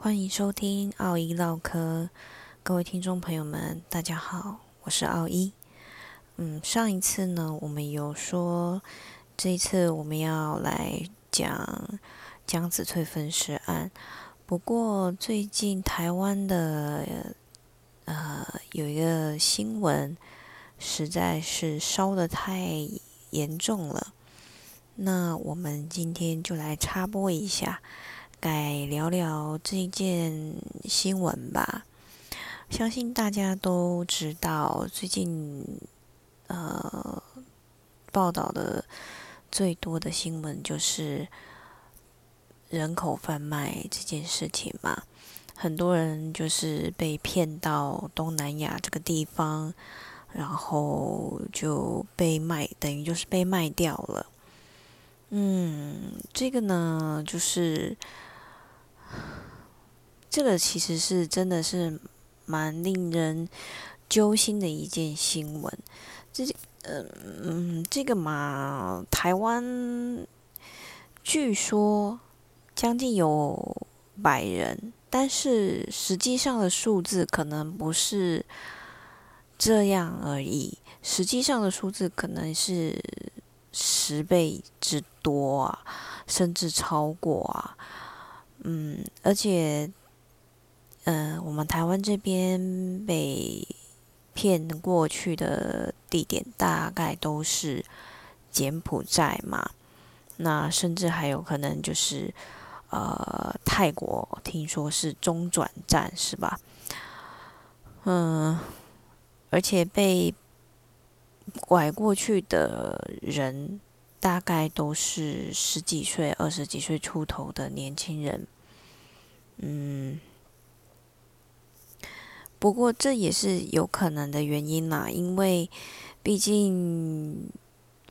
欢迎收听奥一唠嗑，各位听众朋友们，大家好，我是奥一。嗯，上一次呢，我们有说，这一次我们要来讲江子翠分尸案。不过最近台湾的呃有一个新闻，实在是烧的太严重了。那我们今天就来插播一下。该聊聊这件新闻吧。相信大家都知道，最近呃报道的最多的新闻就是人口贩卖这件事情嘛。很多人就是被骗到东南亚这个地方，然后就被卖，等于就是被卖掉了。嗯，这个呢，就是。这个其实是真的是蛮令人揪心的一件新闻。这，嗯嗯，这个嘛，台湾据说将近有百人，但是实际上的数字可能不是这样而已。实际上的数字可能是十倍之多啊，甚至超过啊。嗯，而且。嗯，我们台湾这边被骗过去的地点大概都是柬埔寨嘛，那甚至还有可能就是呃泰国，听说是中转站是吧？嗯，而且被拐过去的人大概都是十几岁、二十几岁出头的年轻人，嗯。不过这也是有可能的原因啦，因为毕竟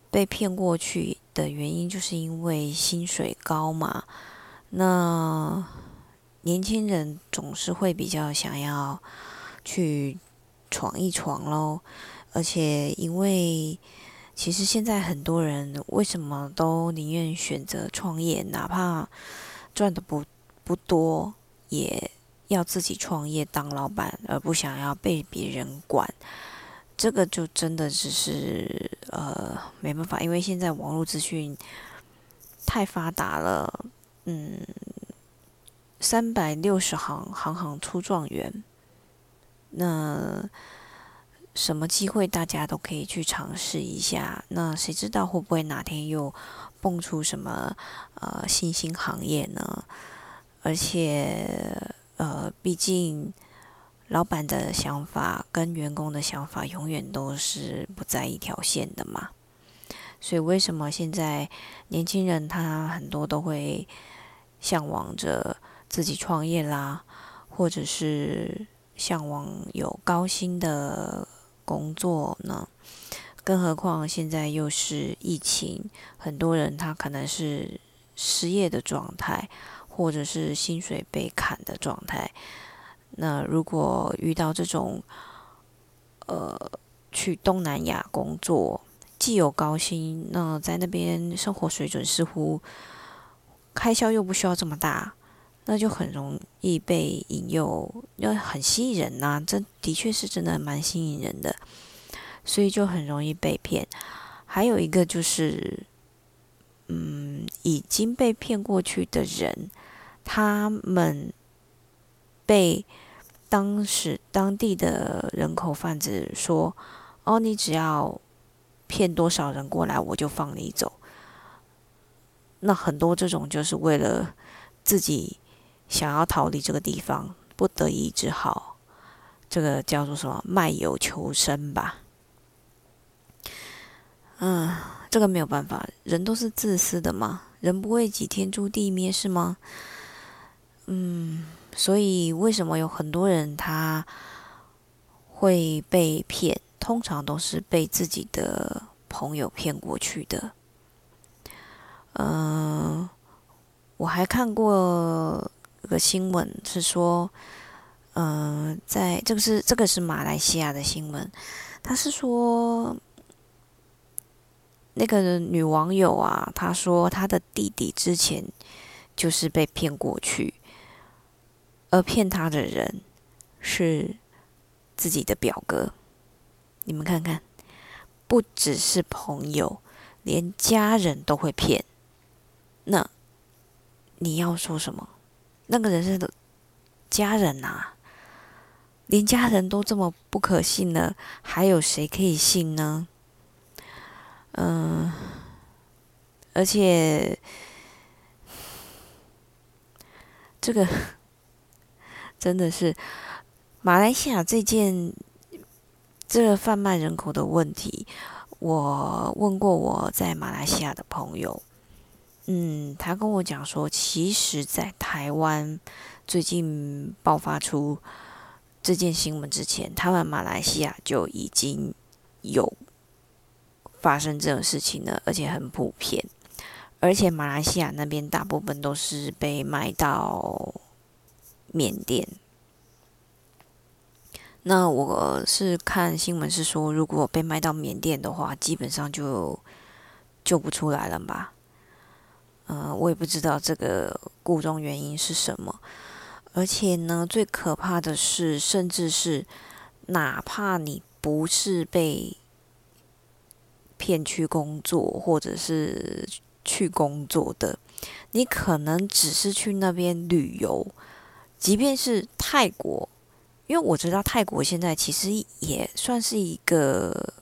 被骗过去的原因，就是因为薪水高嘛。那年轻人总是会比较想要去闯一闯喽，而且因为其实现在很多人为什么都宁愿选择创业，哪怕赚的不不多也。要自己创业当老板，而不想要被别人管，这个就真的只是呃没办法，因为现在网络资讯太发达了，嗯，三百六十行，行行出状元，那什么机会大家都可以去尝试一下，那谁知道会不会哪天又蹦出什么呃新兴行业呢？而且。呃，毕竟老板的想法跟员工的想法永远都是不在一条线的嘛。所以为什么现在年轻人他很多都会向往着自己创业啦，或者是向往有高薪的工作呢？更何况现在又是疫情，很多人他可能是失业的状态。或者是薪水被砍的状态，那如果遇到这种，呃，去东南亚工作，既有高薪，那在那边生活水准似乎开销又不需要这么大，那就很容易被引诱，要很吸引人呐，这的确是真的蛮吸引人的，所以就很容易被骗。还有一个就是，嗯，已经被骗过去的人。他们被当时当地的人口贩子说：“哦，你只要骗多少人过来，我就放你走。”那很多这种就是为了自己想要逃离这个地方，不得已只好这个叫做什么卖友求生吧。嗯，这个没有办法，人都是自私的嘛，人不为己，天诛地灭是吗？嗯，所以为什么有很多人他会被骗？通常都是被自己的朋友骗过去的。嗯，我还看过个新闻，是说，嗯，在这个是这个是马来西亚的新闻，他是说那个女网友啊，她说她的弟弟之前就是被骗过去。而骗他的人是自己的表哥。你们看看，不只是朋友，连家人都会骗。那你要说什么？那个人是家人呐，连家人都这么不可信了，还有谁可以信呢？嗯，而且这个 真的是马来西亚这件这个贩卖人口的问题，我问过我在马来西亚的朋友，嗯，他跟我讲说，其实，在台湾最近爆发出这件新闻之前，他们马来西亚就已经有。发生这种事情了，而且很普遍，而且马来西亚那边大部分都是被卖到缅甸。那我是看新闻是说，如果被卖到缅甸的话，基本上就救不出来了吧？嗯，我也不知道这个故中原因是什么。而且呢，最可怕的是，甚至是哪怕你不是被骗去工作，或者是去工作的，你可能只是去那边旅游。即便是泰国，因为我知道泰国现在其实也算是一个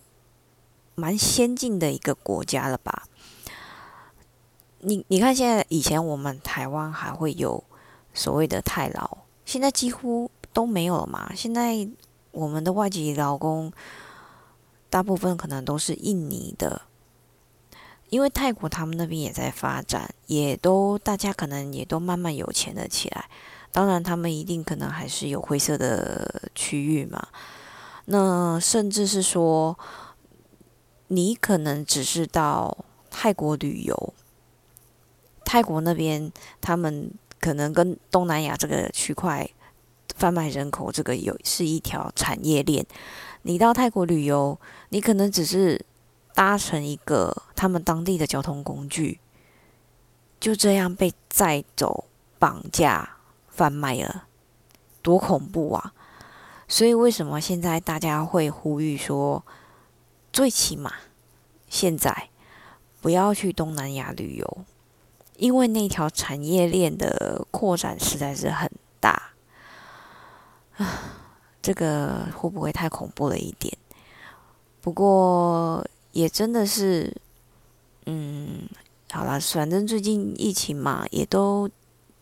蛮先进的一个国家了吧？你你看，现在以前我们台湾还会有所谓的泰劳，现在几乎都没有了嘛。现在我们的外籍劳工。大部分可能都是印尼的，因为泰国他们那边也在发展，也都大家可能也都慢慢有钱了起来。当然，他们一定可能还是有灰色的区域嘛。那甚至是说，你可能只是到泰国旅游，泰国那边他们可能跟东南亚这个区块贩卖人口，这个有是一条产业链。你到泰国旅游，你可能只是搭乘一个他们当地的交通工具，就这样被载走、绑架、贩卖了，多恐怖啊！所以为什么现在大家会呼吁说，最起码现在不要去东南亚旅游，因为那条产业链的扩展实在是很大啊。这个会不会太恐怖了一点？不过也真的是，嗯，好了，反正最近疫情嘛，也都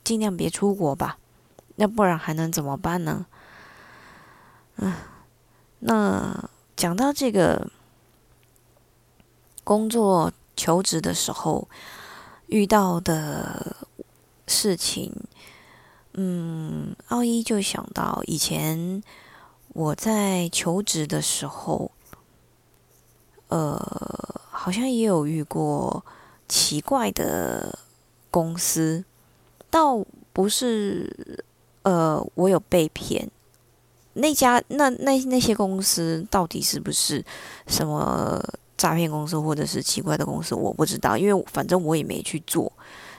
尽量别出国吧，要不然还能怎么办呢？嗯，那讲到这个工作求职的时候遇到的事情，嗯，奥一就想到以前。我在求职的时候，呃，好像也有遇过奇怪的公司，倒不是，呃，我有被骗。那家那那那些公司到底是不是什么诈骗公司或者是奇怪的公司，我不知道，因为反正我也没去做。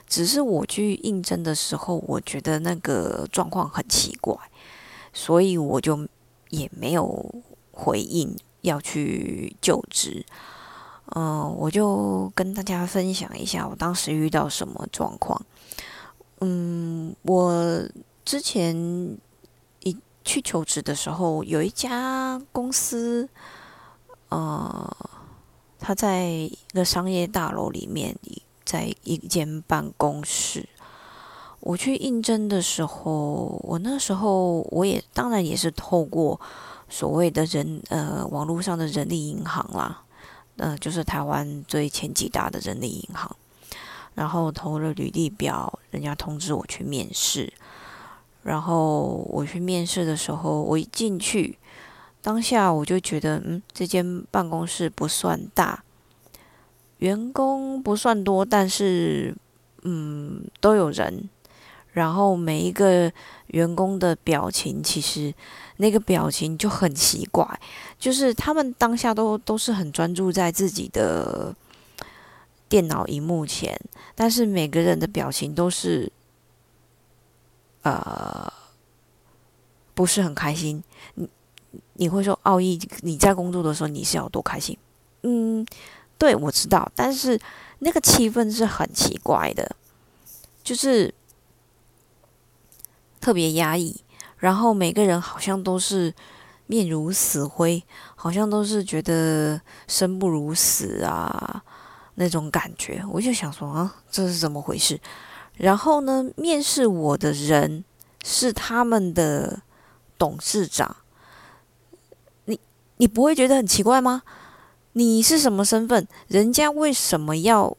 只是我去应征的时候，我觉得那个状况很奇怪，所以我就。也没有回应要去就职，嗯，我就跟大家分享一下我当时遇到什么状况。嗯，我之前一去求职的时候，有一家公司，呃，他在一个商业大楼里面，在一间办公室。我去应征的时候，我那时候我也当然也是透过所谓的人呃网络上的人力银行啦，呃就是台湾最前几大的人力银行，然后投了履历表，人家通知我去面试，然后我去面试的时候，我一进去，当下我就觉得嗯这间办公室不算大，员工不算多，但是嗯都有人。然后每一个员工的表情，其实那个表情就很奇怪，就是他们当下都都是很专注在自己的电脑荧幕前，但是每个人的表情都是，呃，不是很开心，你会说奥义你在工作的时候你是要多开心？嗯，对我知道，但是那个气氛是很奇怪的，就是特别压抑，然后每个人好像都是面如死灰，好像都是觉得生不如死啊那种感觉。我就想说啊，这是怎么回事？然后呢，面试我的人是他们的董事长，你不会觉得很奇怪吗？你是什么身份？人家为什么要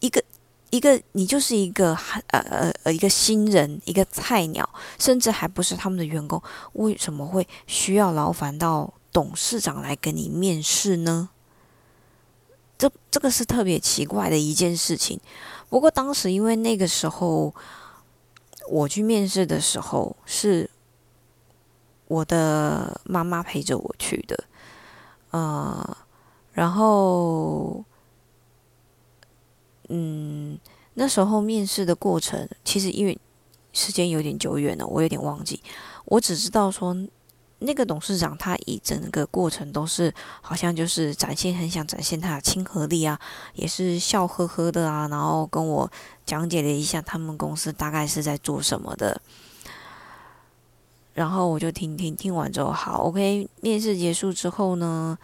一个一个？你就是一个呃呃呃一个新人，一个菜鸟，甚至还不是他们的员工，为什么会需要劳烦到董事长来跟你面试呢？这这个是特别奇怪的一件事情。不过当时因为那个时候我去面试的时候，是我的妈妈陪着我去的。呃，然后，嗯，那时候面试的过程，其实因为时间有点久远了，我有点忘记。我只知道说，那个董事长他一整个过程都是好像就是展现很想展现他的亲和力啊，也是笑呵呵的啊，然后跟我讲解了一下他们公司大概是在做什么的。然后我就听听听完之后，好，OK。面试结束之后呢，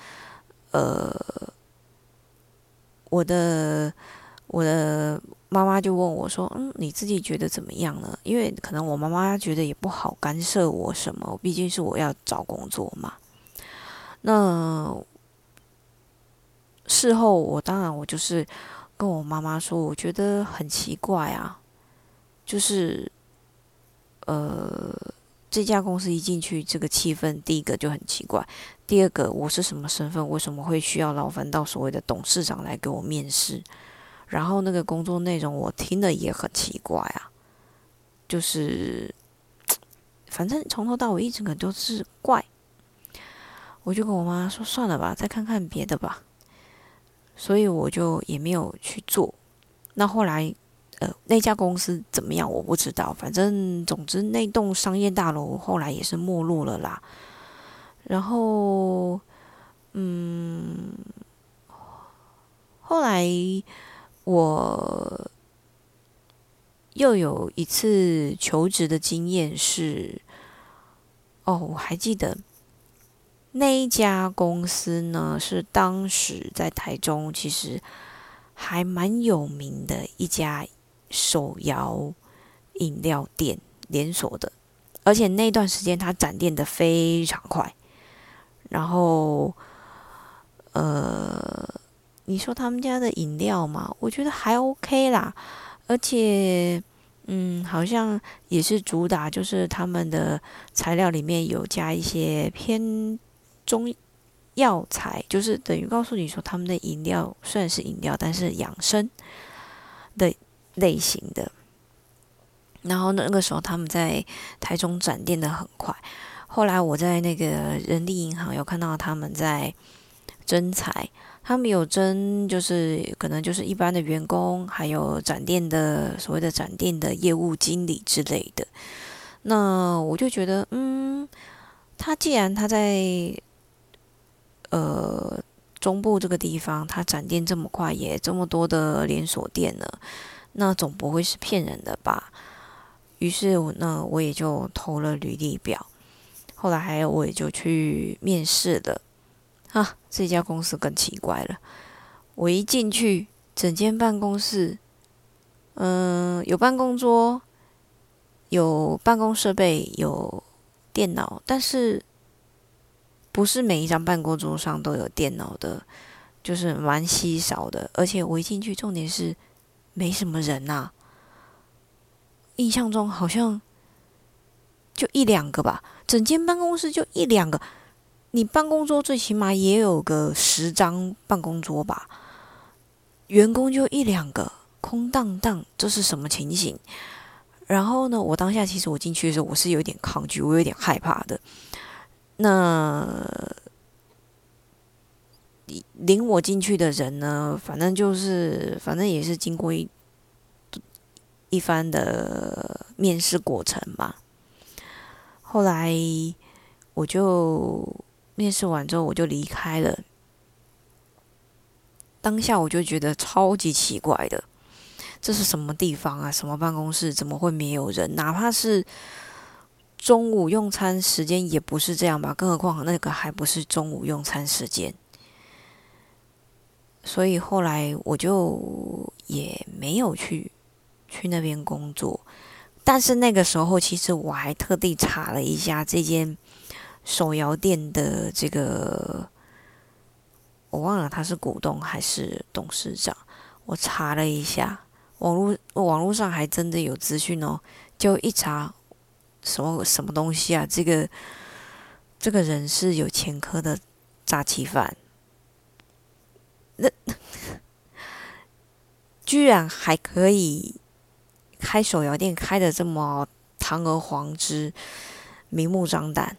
呃，我的我的妈妈就问我说：“嗯，你自己觉得怎么样呢？”因为可能我妈妈觉得也不好干涉我什么，毕竟是我要找工作嘛。那事后我当然我就是跟我妈妈说，我觉得很奇怪啊，就是呃。这家公司一进去，这个气氛第一个就很奇怪。第二个，我是什么身份？为什么会需要劳烦到所谓的董事长来给我面试？然后那个工作内容我听了也很奇怪啊，就是 反正从头到尾一整个都是怪。我就跟我妈说算了吧，再看看别的吧。所以我就也没有去做。那后来。那家公司怎么样？我不知道。反正总之，那栋商业大楼后来也是没落了啦。然后，嗯，后来我又有一次求职的经验是，哦，我还记得那一家公司呢，是当时在台中其实还蛮有名的一家。手摇饮料店连锁的，而且那段时间它展店的非常快。然后，呃，你说他们家的饮料嘛，我觉得还 OK 啦。而且，嗯，好像也是主打，就是他们的材料里面有加一些偏中药材，就是等于告诉你说，他们的饮料虽然是饮料，但是养生的。类型的，然后那个时候他们在台中展店的很快，后来我在那个人力银行有看到他们在征才，他们有征就是可能就是一般的员工，还有展店的所谓的展店的业务经理之类的。那我就觉得，嗯，他既然他在呃中部这个地方，他展店这么快，也这么多的连锁店了。那总不会是骗人的吧？于是，我那我也就投了履历表。后来，还有我也就去面试了。啊，这家公司更奇怪了。我一进去，整间办公室，嗯，有办公桌，有办公设备，有电脑，但是不是每一张办公桌上都有电脑的，就是蛮稀少的。而且我一进去，重点是。没什么人呐，印象中好像就一两个吧，整间办公室就一两个。你办公桌最起码也有个十张办公桌吧，员工就一两个，空荡荡，这是什么情形？然后呢，我当下其实我进去的时候，我是有点抗拒，我有点害怕的。那领我进去的人呢？反正就是，反正也是经过一一番的面试过程吧。后来我就面试完之后我就离开了。当下我就觉得超级奇怪的，这是什么地方啊？什么办公室？怎么会没有人？哪怕是中午用餐时间也不是这样吧？更何况那个还不是中午用餐时间。所以后来我就也没有去去那边工作。但是那个时候，其实我还特地查了一下这间手摇店的这个。我忘了他是股东还是董事长，我查了一下，网络网络上还真的有资讯哦。就一查，什么什么东西啊？这个这个人是有前科的诈欺犯，那 居然还可以开手摇店，开的这么堂而皇之、明目张胆。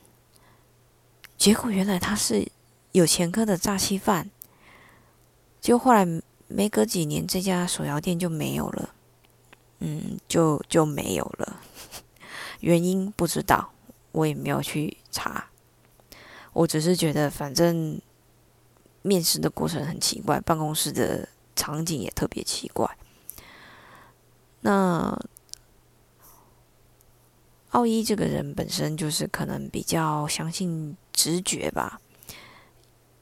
结果原来他是。有前科的诈欺犯，就后来没隔几年，这家手摇店就没有了，嗯，就就没有了。原因不知道，我也没有去查。我只是觉得，反正面试的过程很奇怪，办公室的场景也特别奇怪。那奥一这个人本身就是可能比较相信直觉吧。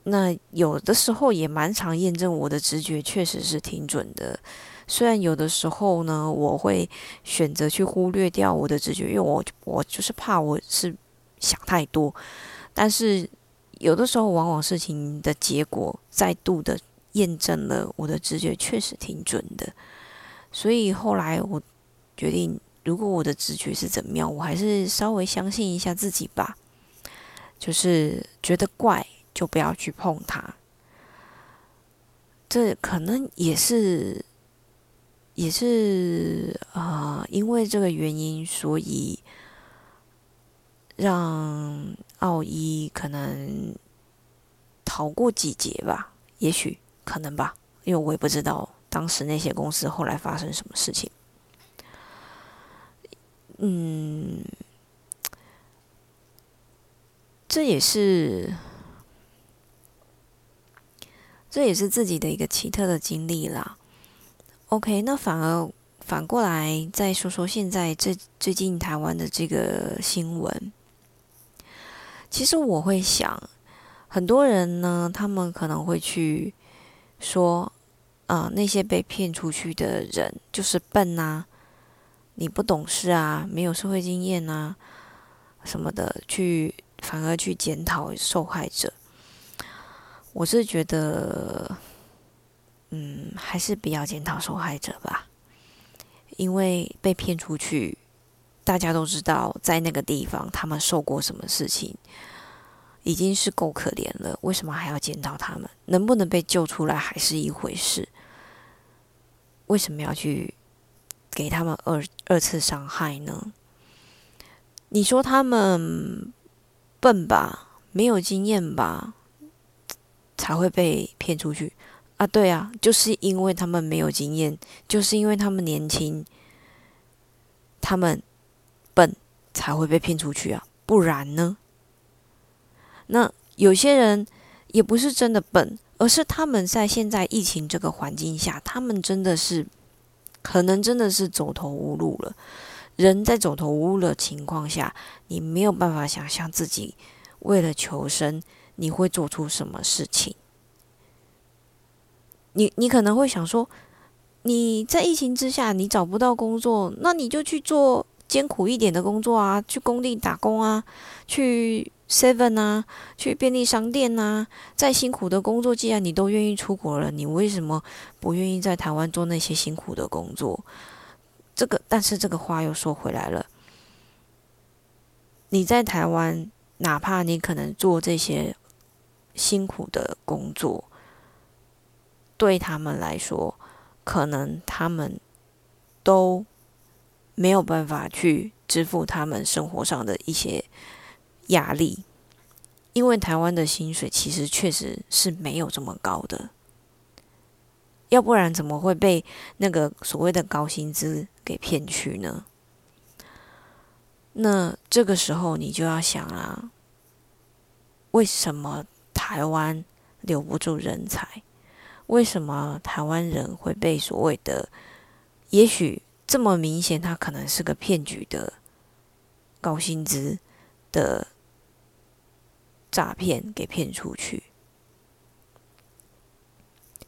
那有的时候也蛮常验证我的直觉确实是挺准的，虽然有的时候呢，我会选择去忽略掉我的直觉，因为我我就是怕我是想太多，但是有的时候往往事情的结果再度的验证了我的直觉确实挺准的，所以后来我决定，如果我的直觉是怎么样，我还是稍微相信一下自己吧，就是觉得怪。就不要去碰它，这可能也是，也是啊，因为这个原因，所以让奥一可能逃过几劫吧，也许可能吧，因为我也不知道当时那些公司后来发生什么事情。嗯，这也是。这也是自己的一个奇特的经历啦。OK，那反而反过来再说说现在这最近台湾的这个新闻。其实我会想，很多人呢，他们可能会去说，啊，那些被骗出去的人就是笨呐，你不懂事啊，没有社会经验呐，什么的，去反而去检讨受害者。我是觉得，嗯，还是不要检讨受害者吧，因为被骗出去，大家都知道在那个地方他们受过什么事情，已经是够可怜了。为什么还要见到他们？能不能被救出来还是一回事？为什么要去给他们二二次伤害呢？你说他们笨吧，没有经验吧？才会被骗出去啊！对啊，就是因为他们没有经验，就是因为他们年轻，他们，才会被骗出去啊！不然呢？那有些人也不是真的笨，而是他们在现在疫情这个环境下，他们真的是可能真的是走投无路了。人在走投无路的情况下，你没有办法想象自己为了求生。你会做出什么事情？你你可能会想说，你在疫情之下你找不到工作，那你就去做艰苦一点的工作啊，去工地打工啊，去 Seven 啊，去便利商店啊。再辛苦的工作，既然你都愿意出国了，你为什么不愿意在台湾做那些辛苦的工作？这个，但是这个话又说回来了，你在台湾，哪怕你可能做这些。辛苦的工作，对他们来说，可能他们都没有办法去支付他们生活上的一些压力，因为台湾的薪水其实确实是没有这么高的，要不然怎么会被那个所谓的高薪资给骗去呢？那这个时候你就要想啊，为什么台湾留不住人才？为什么台湾人会被所谓的，也许这么明显，他可能是个骗局的高薪资的诈骗给骗出去？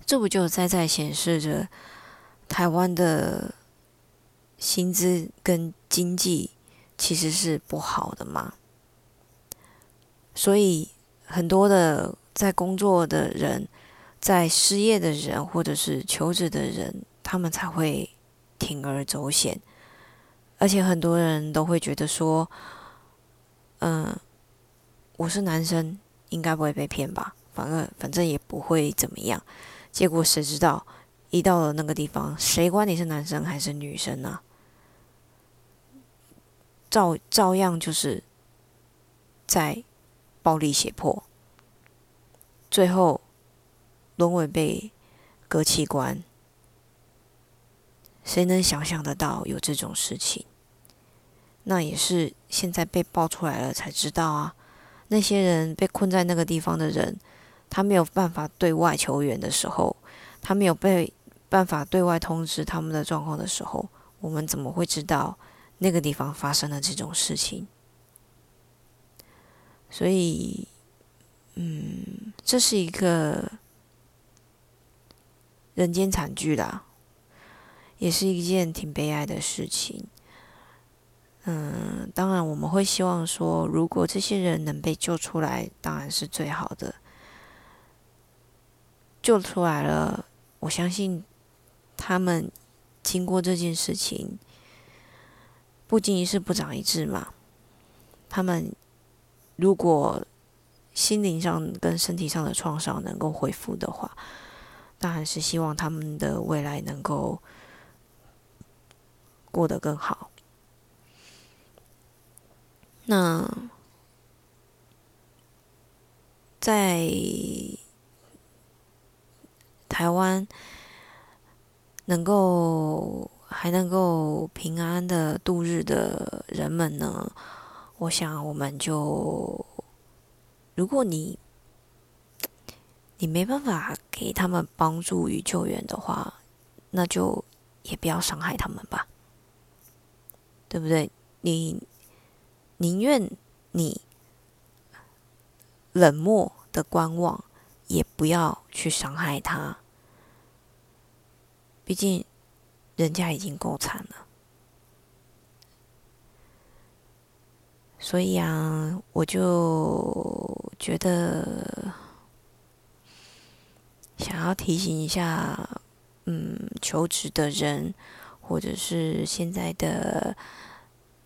这不就在在显示着台湾的薪资跟经济其实是不好的吗？所以很多的在工作的人。在失业的人或者是求职的人，他们才会铤而走险，而且很多人都会觉得说：“嗯，我是男生，应该不会被骗吧？反正反正也不会怎么样。”结果谁知道，一到了那个地方，谁管你是男生还是女生呢？照照样就是在暴力胁迫，最后。沦为被割器官，谁能想象得到有这种事情？那也是现在被爆出来了才知道啊！那些人被困在那个地方的人，他没有办法对外求援的时候，他没有被办法对外通知他们的状况的时候，我们怎么会知道那个地方发生了这种事情？所以，嗯，这是一个。人间惨剧啦，也是一件挺悲哀的事情。嗯，当然我们会希望说，如果这些人能被救出来，当然是最好的。救出来了，我相信他们经过这件事情，不经一事不长一智嘛。他们如果心灵上跟身体上的创伤能够恢复的话，当然是希望他们的未来能够过得更好。那在台湾能够还能够平安的度日的人们呢？我想，我们就如果你。你没办法给他们帮助与救援的话，那就也不要伤害他们吧，对不对？你宁愿你冷漠的观望，也不要去伤害他。毕竟人家已经够惨了，所以啊，我就觉得。想要提醒一下，嗯，求职的人，或者是现在的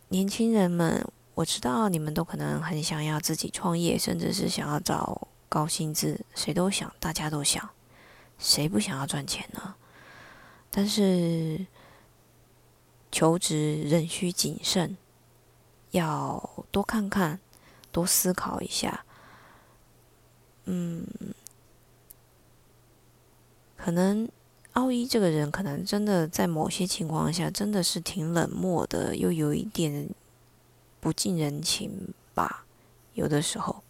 年轻人们，我知道你们都可能很想要自己创业，甚至是想要找高薪资，谁都想，大家都想，谁不想要赚钱呢？但是求职仍需谨慎，要多看看，多思考一下，嗯。可能奥一这个人，可能真的在某些情况下真的是挺冷漠的，又有一点不近人情吧。有的时候，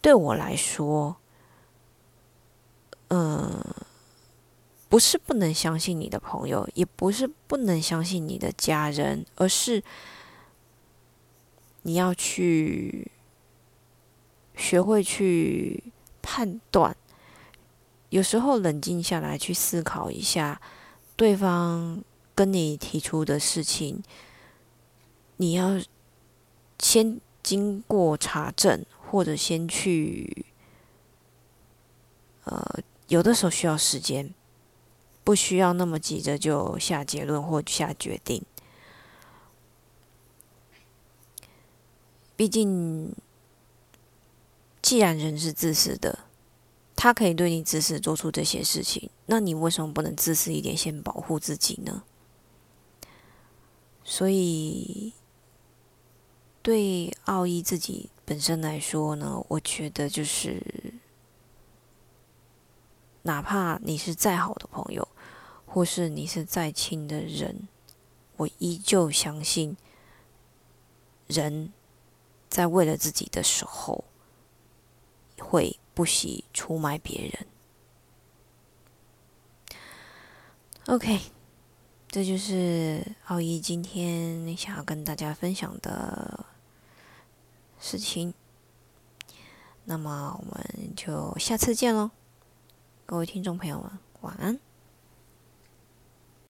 对我来说，嗯，不是不能相信你的朋友，也不是不能相信你的家人，而是你要去学会去判断。有时候冷静下来去思考一下，对方跟你提出的事情，你要先经过查证，或者先去，呃，有的时候需要时间，不需要那么急着就下结论或下决定。毕竟，既然人是自私的。他可以对你自私做出这些事情，那你为什么不能自私一点，先保护自己呢？所以，对奥义自己本身来说呢，我觉得就是，哪怕你是再好的朋友，或是你是再亲的人，我依旧相信，人在为了自己的时候，会不惜出卖别人。OK，这就是奥义今天想要跟大家分享的事情。那么我们就下次见喽，各位听众朋友们，晚安。